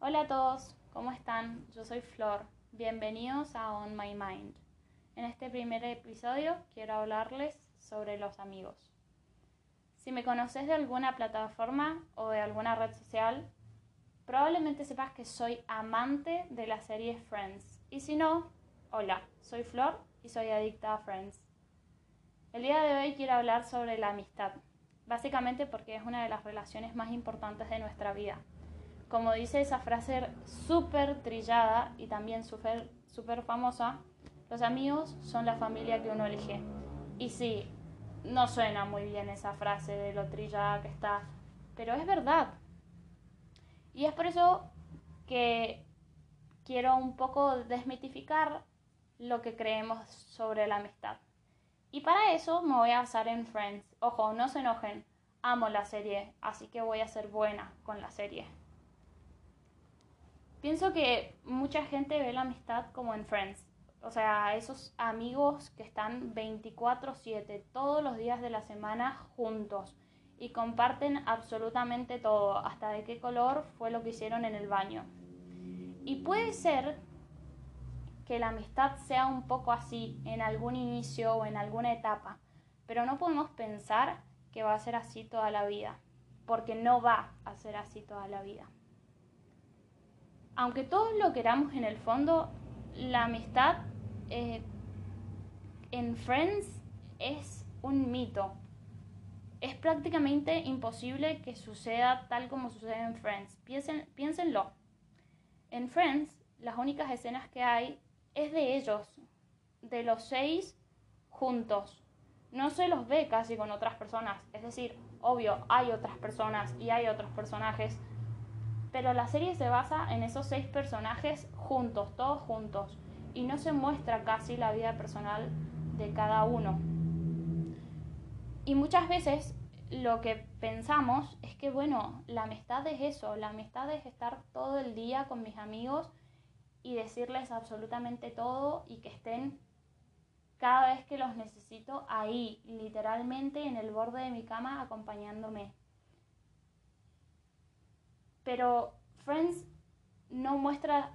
Hola a todos, ¿cómo están? Yo soy Flor. Bienvenidos a On My Mind. En este primer episodio quiero hablarles sobre los amigos. Si me conoces de alguna plataforma o de alguna red social, probablemente sepas que soy amante de la serie Friends. Y si no, hola, soy Flor y soy adicta a Friends. El día de hoy quiero hablar sobre la amistad, básicamente porque es una de las relaciones más importantes de nuestra vida. Como dice esa frase súper trillada y también súper famosa, los amigos son la familia que uno elige. Y sí, no suena muy bien esa frase de lo trillada que está, pero es verdad. Y es por eso que quiero un poco desmitificar lo que creemos sobre la amistad. Y para eso me voy a basar en Friends. Ojo, no se enojen, amo la serie, así que voy a ser buena con la serie. Pienso que mucha gente ve la amistad como en Friends. O sea, esos amigos que están 24/7 todos los días de la semana juntos y comparten absolutamente todo, hasta de qué color fue lo que hicieron en el baño. Y puede ser que la amistad sea un poco así en algún inicio o en alguna etapa, pero no podemos pensar que va a ser así toda la vida, porque no va a ser así toda la vida. Aunque todos lo queramos en el fondo, la amistad eh, en Friends es un mito. Es prácticamente imposible que suceda tal como sucede en Friends. piénsenlo. En Friends, las únicas escenas que hay es de ellos, de los seis juntos. No se los ve casi con otras personas. Es decir, obvio, hay otras personas y hay otros personajes. Pero la serie se basa en esos seis personajes juntos, todos juntos. Y no se muestra casi la vida personal de cada uno. Y muchas veces lo que pensamos es que, bueno, la amistad es eso, la amistad es estar todo el día con mis amigos y decirles absolutamente todo y que estén cada vez que los necesito ahí, literalmente en el borde de mi cama acompañándome. Pero Friends no muestra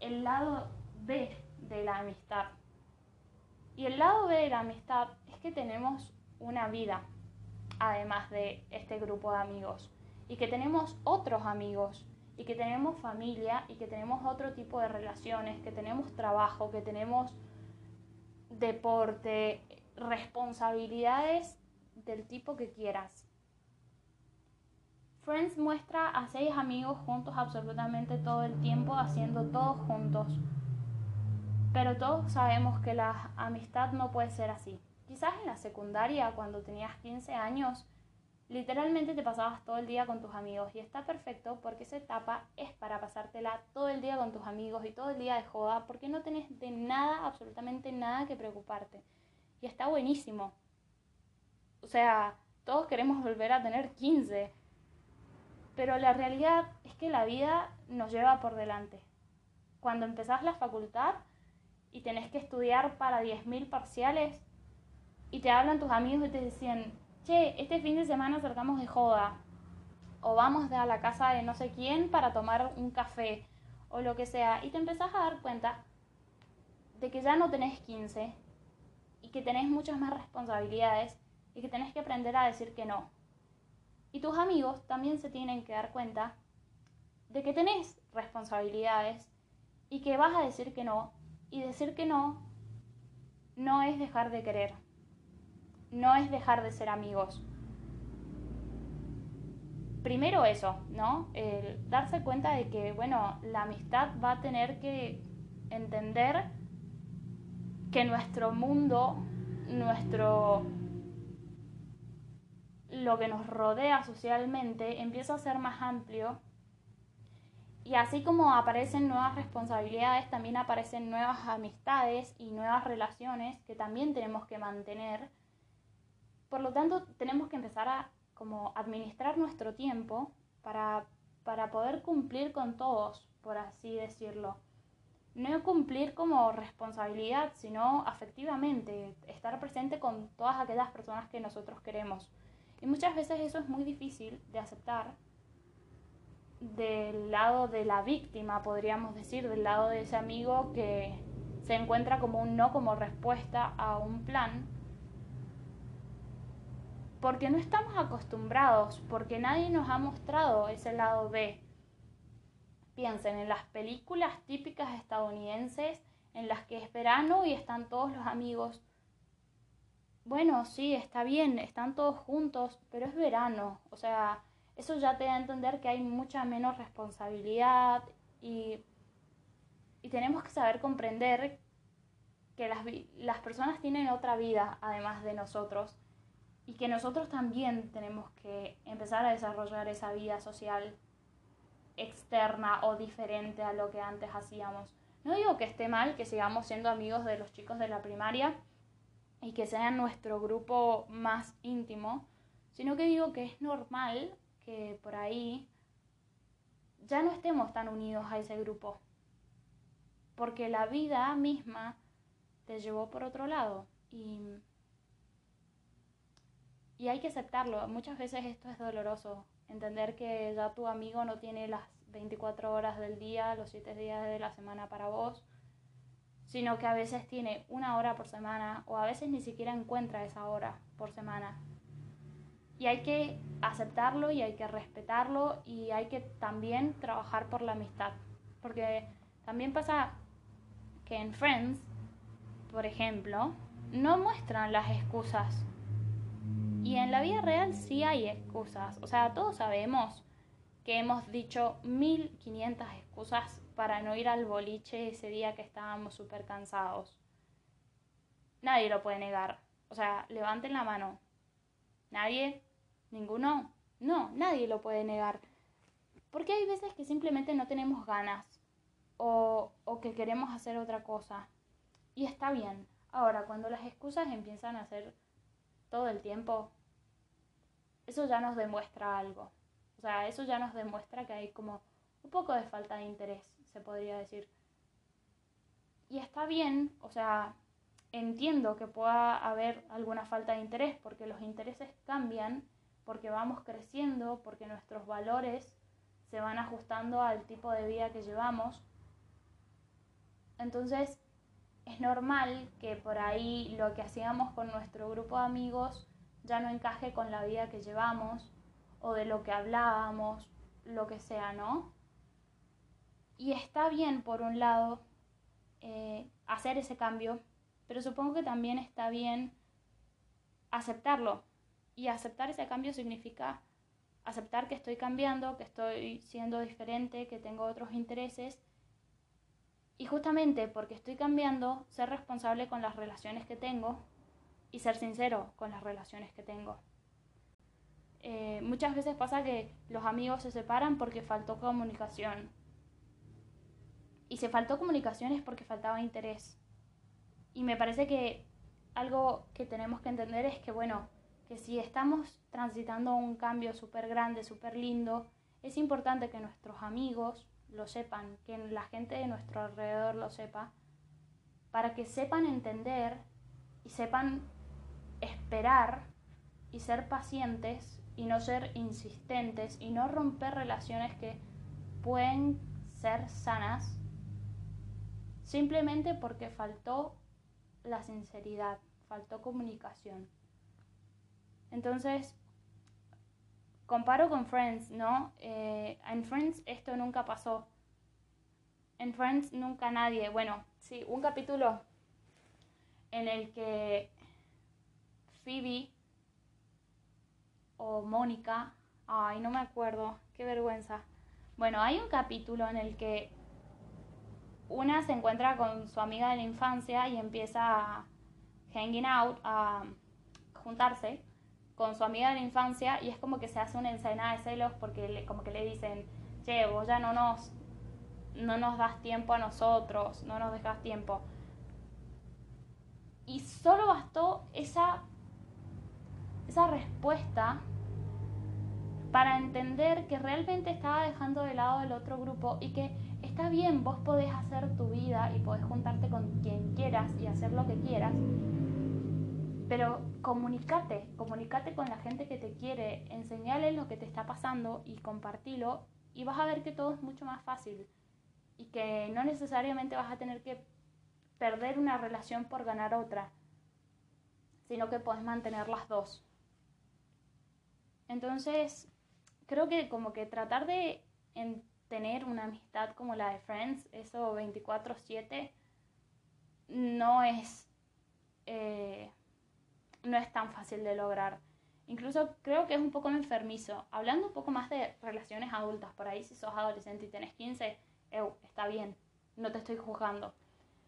el lado B de la amistad. Y el lado B de la amistad es que tenemos una vida, además de este grupo de amigos, y que tenemos otros amigos y que tenemos familia y que tenemos otro tipo de relaciones, que tenemos trabajo, que tenemos deporte, responsabilidades del tipo que quieras. Friends muestra a seis amigos juntos absolutamente todo el tiempo, haciendo todo juntos. Pero todos sabemos que la amistad no puede ser así. Quizás en la secundaria, cuando tenías 15 años, Literalmente te pasabas todo el día con tus amigos y está perfecto porque esa etapa es para pasártela todo el día con tus amigos y todo el día de joda porque no tenés de nada, absolutamente nada que preocuparte. Y está buenísimo. O sea, todos queremos volver a tener 15. Pero la realidad es que la vida nos lleva por delante. Cuando empezás la facultad y tenés que estudiar para 10.000 parciales y te hablan tus amigos y te decían, che, este fin de semana salgamos de joda, o vamos a la casa de no sé quién para tomar un café, o lo que sea, y te empezás a dar cuenta de que ya no tenés 15 y que tenés muchas más responsabilidades y que tenés que aprender a decir que no. Y tus amigos también se tienen que dar cuenta de que tenés responsabilidades y que vas a decir que no. Y decir que no no es dejar de querer no es dejar de ser amigos. Primero eso, ¿no? El darse cuenta de que, bueno, la amistad va a tener que entender que nuestro mundo, nuestro lo que nos rodea socialmente empieza a ser más amplio y así como aparecen nuevas responsabilidades, también aparecen nuevas amistades y nuevas relaciones que también tenemos que mantener por lo tanto, tenemos que empezar a como administrar nuestro tiempo para, para poder cumplir con todos, por así decirlo. No cumplir como responsabilidad, sino afectivamente, estar presente con todas aquellas personas que nosotros queremos. Y muchas veces eso es muy difícil de aceptar, del lado de la víctima, podríamos decir, del lado de ese amigo que se encuentra como un no como respuesta a un plan, porque no estamos acostumbrados, porque nadie nos ha mostrado ese lado B. Piensen en las películas típicas estadounidenses en las que es verano y están todos los amigos. Bueno, sí, está bien, están todos juntos, pero es verano, o sea, eso ya te da a entender que hay mucha menos responsabilidad y, y tenemos que saber comprender que las, las personas tienen otra vida además de nosotros y que nosotros también tenemos que empezar a desarrollar esa vida social externa o diferente a lo que antes hacíamos. No digo que esté mal que sigamos siendo amigos de los chicos de la primaria y que sean nuestro grupo más íntimo, sino que digo que es normal que por ahí ya no estemos tan unidos a ese grupo, porque la vida misma te llevó por otro lado y, y hay que aceptarlo. Muchas veces esto es doloroso, entender que ya tu amigo no tiene las 24 horas del día, los 7 días de la semana para vos, sino que a veces tiene una hora por semana o a veces ni siquiera encuentra esa hora por semana. Y hay que aceptarlo y hay que respetarlo y hay que también trabajar por la amistad. Porque también pasa que en Friends, por ejemplo, no muestran las excusas. Y en la vida real sí hay excusas. O sea, todos sabemos que hemos dicho 1500 excusas para no ir al boliche ese día que estábamos súper cansados. Nadie lo puede negar. O sea, levanten la mano. ¿Nadie? ¿Ninguno? No, nadie lo puede negar. Porque hay veces que simplemente no tenemos ganas o, o que queremos hacer otra cosa. Y está bien. Ahora, cuando las excusas empiezan a ser todo el tiempo, eso ya nos demuestra algo. O sea, eso ya nos demuestra que hay como un poco de falta de interés, se podría decir. Y está bien, o sea, entiendo que pueda haber alguna falta de interés porque los intereses cambian, porque vamos creciendo, porque nuestros valores se van ajustando al tipo de vida que llevamos. Entonces, es normal que por ahí lo que hacíamos con nuestro grupo de amigos ya no encaje con la vida que llevamos o de lo que hablábamos, lo que sea, ¿no? Y está bien, por un lado, eh, hacer ese cambio, pero supongo que también está bien aceptarlo. Y aceptar ese cambio significa aceptar que estoy cambiando, que estoy siendo diferente, que tengo otros intereses. Y justamente porque estoy cambiando, ser responsable con las relaciones que tengo y ser sincero con las relaciones que tengo. Eh, muchas veces pasa que los amigos se separan porque faltó comunicación. Y se faltó comunicación es porque faltaba interés. Y me parece que algo que tenemos que entender es que, bueno, que si estamos transitando un cambio súper grande, súper lindo, es importante que nuestros amigos lo sepan, que la gente de nuestro alrededor lo sepa, para que sepan entender y sepan esperar y ser pacientes y no ser insistentes y no romper relaciones que pueden ser sanas simplemente porque faltó la sinceridad, faltó comunicación. Entonces, comparo con Friends, ¿no? Eh, en Friends esto nunca pasó. En Friends nunca nadie, bueno, sí, un capítulo en el que Phoebe o Mónica, ay, no me acuerdo, qué vergüenza. Bueno, hay un capítulo en el que una se encuentra con su amiga de la infancia y empieza a hanging out, a juntarse con su amiga de la infancia y es como que se hace una escena de celos porque le, como que le dicen, che, vos ya no nos, no nos das tiempo a nosotros, no nos dejas tiempo. Y solo bastó esa, esa respuesta para entender que realmente estaba dejando de lado el otro grupo y que está bien, vos podés hacer tu vida y podés juntarte con quien quieras y hacer lo que quieras, pero comunícate, comunícate con la gente que te quiere, enseñale lo que te está pasando y compartilo y vas a ver que todo es mucho más fácil y que no necesariamente vas a tener que perder una relación por ganar otra, sino que puedes mantener las dos. Entonces, creo que como que tratar de tener una amistad como la de Friends, eso 24/7, no es, eh, no es tan fácil de lograr. Incluso creo que es un poco enfermizo. Hablando un poco más de relaciones adultas, por ahí si sos adolescente y tenés 15, está bien, no te estoy juzgando.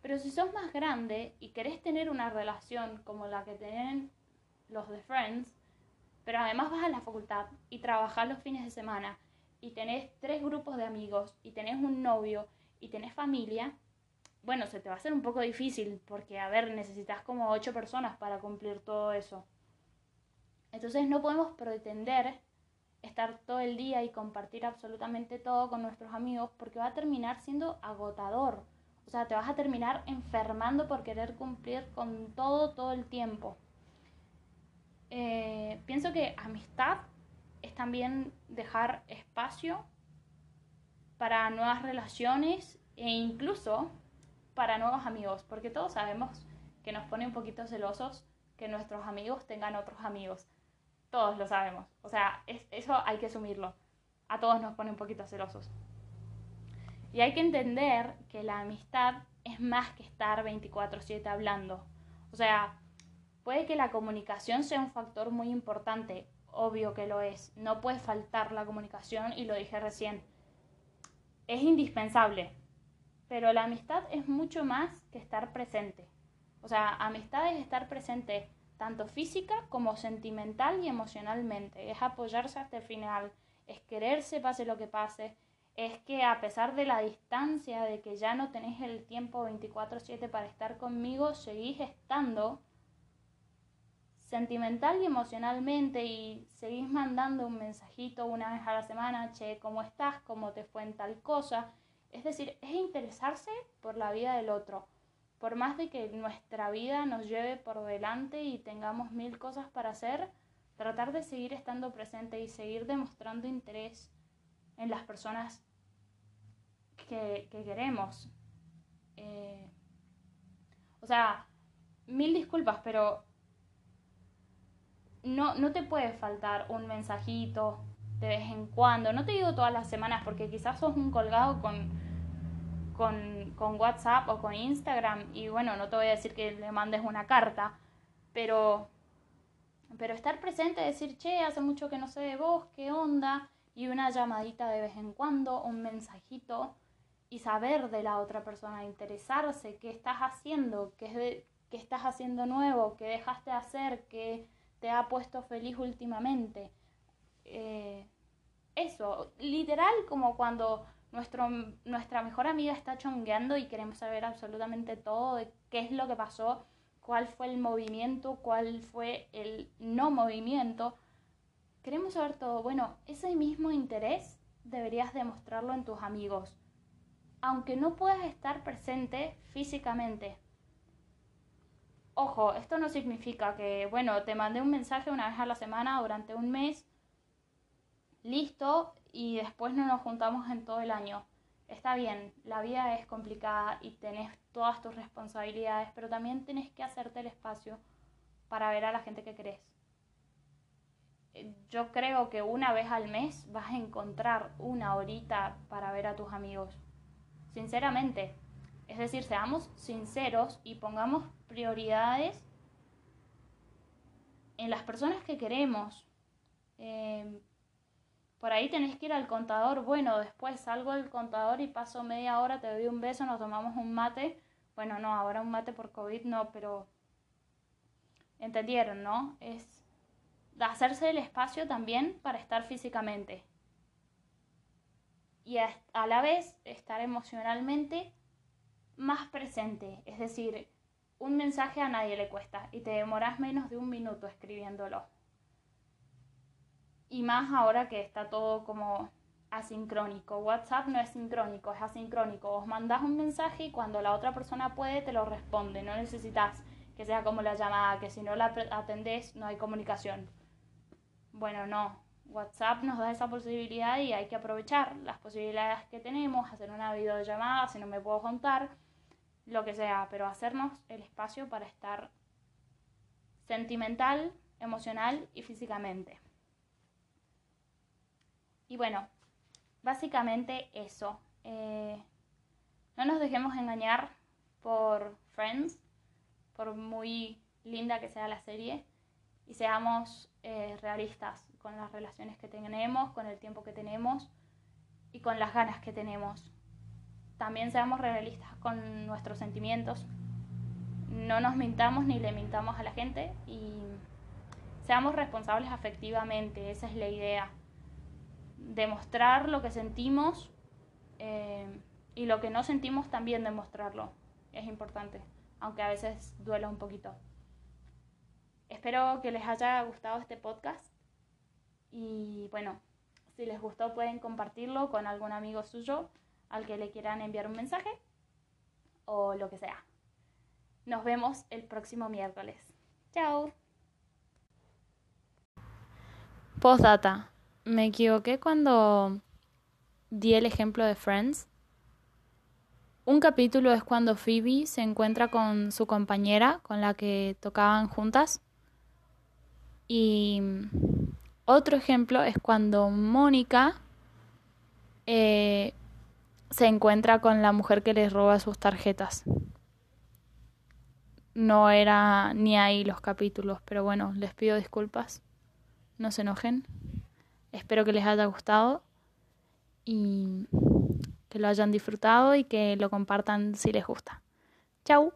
Pero si sos más grande y querés tener una relación como la que tienen los de Friends, pero además vas a la facultad y trabajás los fines de semana y tenés tres grupos de amigos y tenés un novio y tenés familia, bueno, se te va a hacer un poco difícil porque, a ver, necesitas como ocho personas para cumplir todo eso. Entonces no podemos pretender estar todo el día y compartir absolutamente todo con nuestros amigos porque va a terminar siendo agotador. O sea, te vas a terminar enfermando por querer cumplir con todo todo el tiempo. Eh, pienso que amistad es también dejar espacio para nuevas relaciones e incluso para nuevos amigos, porque todos sabemos que nos pone un poquito celosos que nuestros amigos tengan otros amigos. Todos lo sabemos. O sea, eso hay que asumirlo. A todos nos pone un poquito celosos. Y hay que entender que la amistad es más que estar 24/7 hablando. O sea, puede que la comunicación sea un factor muy importante. Obvio que lo es. No puede faltar la comunicación y lo dije recién. Es indispensable. Pero la amistad es mucho más que estar presente. O sea, amistad es estar presente tanto física como sentimental y emocionalmente. Es apoyarse hasta el final, es quererse pase lo que pase, es que a pesar de la distancia, de que ya no tenés el tiempo 24/7 para estar conmigo, seguís estando sentimental y emocionalmente y seguís mandando un mensajito una vez a la semana, che, ¿cómo estás? ¿Cómo te fue en tal cosa? Es decir, es interesarse por la vida del otro por más de que nuestra vida nos lleve por delante y tengamos mil cosas para hacer, tratar de seguir estando presente y seguir demostrando interés en las personas que, queremos. Eh, o sea, mil disculpas, pero no, no te puede faltar un mensajito de vez en cuando. No te digo todas las semanas porque quizás sos un colgado con con, con, WhatsApp o con Instagram y bueno, no te voy a decir que le mandes una carta, pero, pero estar presente, decir, che, hace mucho que no sé de vos, qué onda, y una llamadita de vez en cuando, un mensajito y saber de la otra persona, interesarse, qué estás haciendo, qué, qué estás haciendo nuevo, qué dejaste de hacer, qué te ha puesto feliz últimamente. Eh, eso, literal como cuando nuestro, nuestra mejor amiga está chongueando y queremos saber absolutamente todo de qué es lo que pasó, cuál fue el movimiento, cuál fue el no movimiento. Queremos saber todo. Bueno, ese mismo interés deberías demostrarlo en tus amigos, aunque no puedas estar presente físicamente. Ojo, esto no significa que, bueno, te mandé un mensaje una vez a la semana durante un mes, listo, y después no nos juntamos en todo el año. Está bien, la vida es complicada y tenés todas tus responsabilidades, pero también tenés que hacerte el espacio para ver a la gente que querés. Yo creo que una vez al mes vas a encontrar una horita para ver a tus amigos. Sinceramente. Es decir, seamos sinceros y pongamos prioridades en las personas que queremos. Eh, por ahí tenés que ir al contador, bueno, después salgo del contador y paso media hora, te doy un beso, nos tomamos un mate. Bueno, no, ahora un mate por COVID no, pero entendieron, ¿no? Es hacerse el espacio también para estar físicamente. Y a la vez estar emocionalmente más presente. Es decir, un mensaje a nadie le cuesta y te demoras menos de un minuto escribiéndolo. Y más ahora que está todo como asincrónico. WhatsApp no es sincrónico, es asincrónico. Vos mandás un mensaje y cuando la otra persona puede te lo responde. No necesitas que sea como la llamada, que si no la atendés no hay comunicación. Bueno, no. WhatsApp nos da esa posibilidad y hay que aprovechar las posibilidades que tenemos, hacer una videollamada si no me puedo contar, lo que sea, pero hacernos el espacio para estar sentimental, emocional y físicamente. Y bueno, básicamente eso. Eh, no nos dejemos engañar por Friends, por muy linda que sea la serie, y seamos eh, realistas con las relaciones que tenemos, con el tiempo que tenemos y con las ganas que tenemos. También seamos realistas con nuestros sentimientos. No nos mintamos ni le mintamos a la gente y seamos responsables afectivamente, esa es la idea. Demostrar lo que sentimos eh, y lo que no sentimos también demostrarlo. Es importante, aunque a veces duela un poquito. Espero que les haya gustado este podcast y bueno, si les gustó pueden compartirlo con algún amigo suyo al que le quieran enviar un mensaje o lo que sea. Nos vemos el próximo miércoles. Chao. Postdata. Me equivoqué cuando di el ejemplo de Friends. Un capítulo es cuando Phoebe se encuentra con su compañera con la que tocaban juntas y otro ejemplo es cuando Mónica eh, se encuentra con la mujer que les roba sus tarjetas. No era ni ahí los capítulos, pero bueno, les pido disculpas. No se enojen. Espero que les haya gustado y que lo hayan disfrutado y que lo compartan si les gusta. Chau.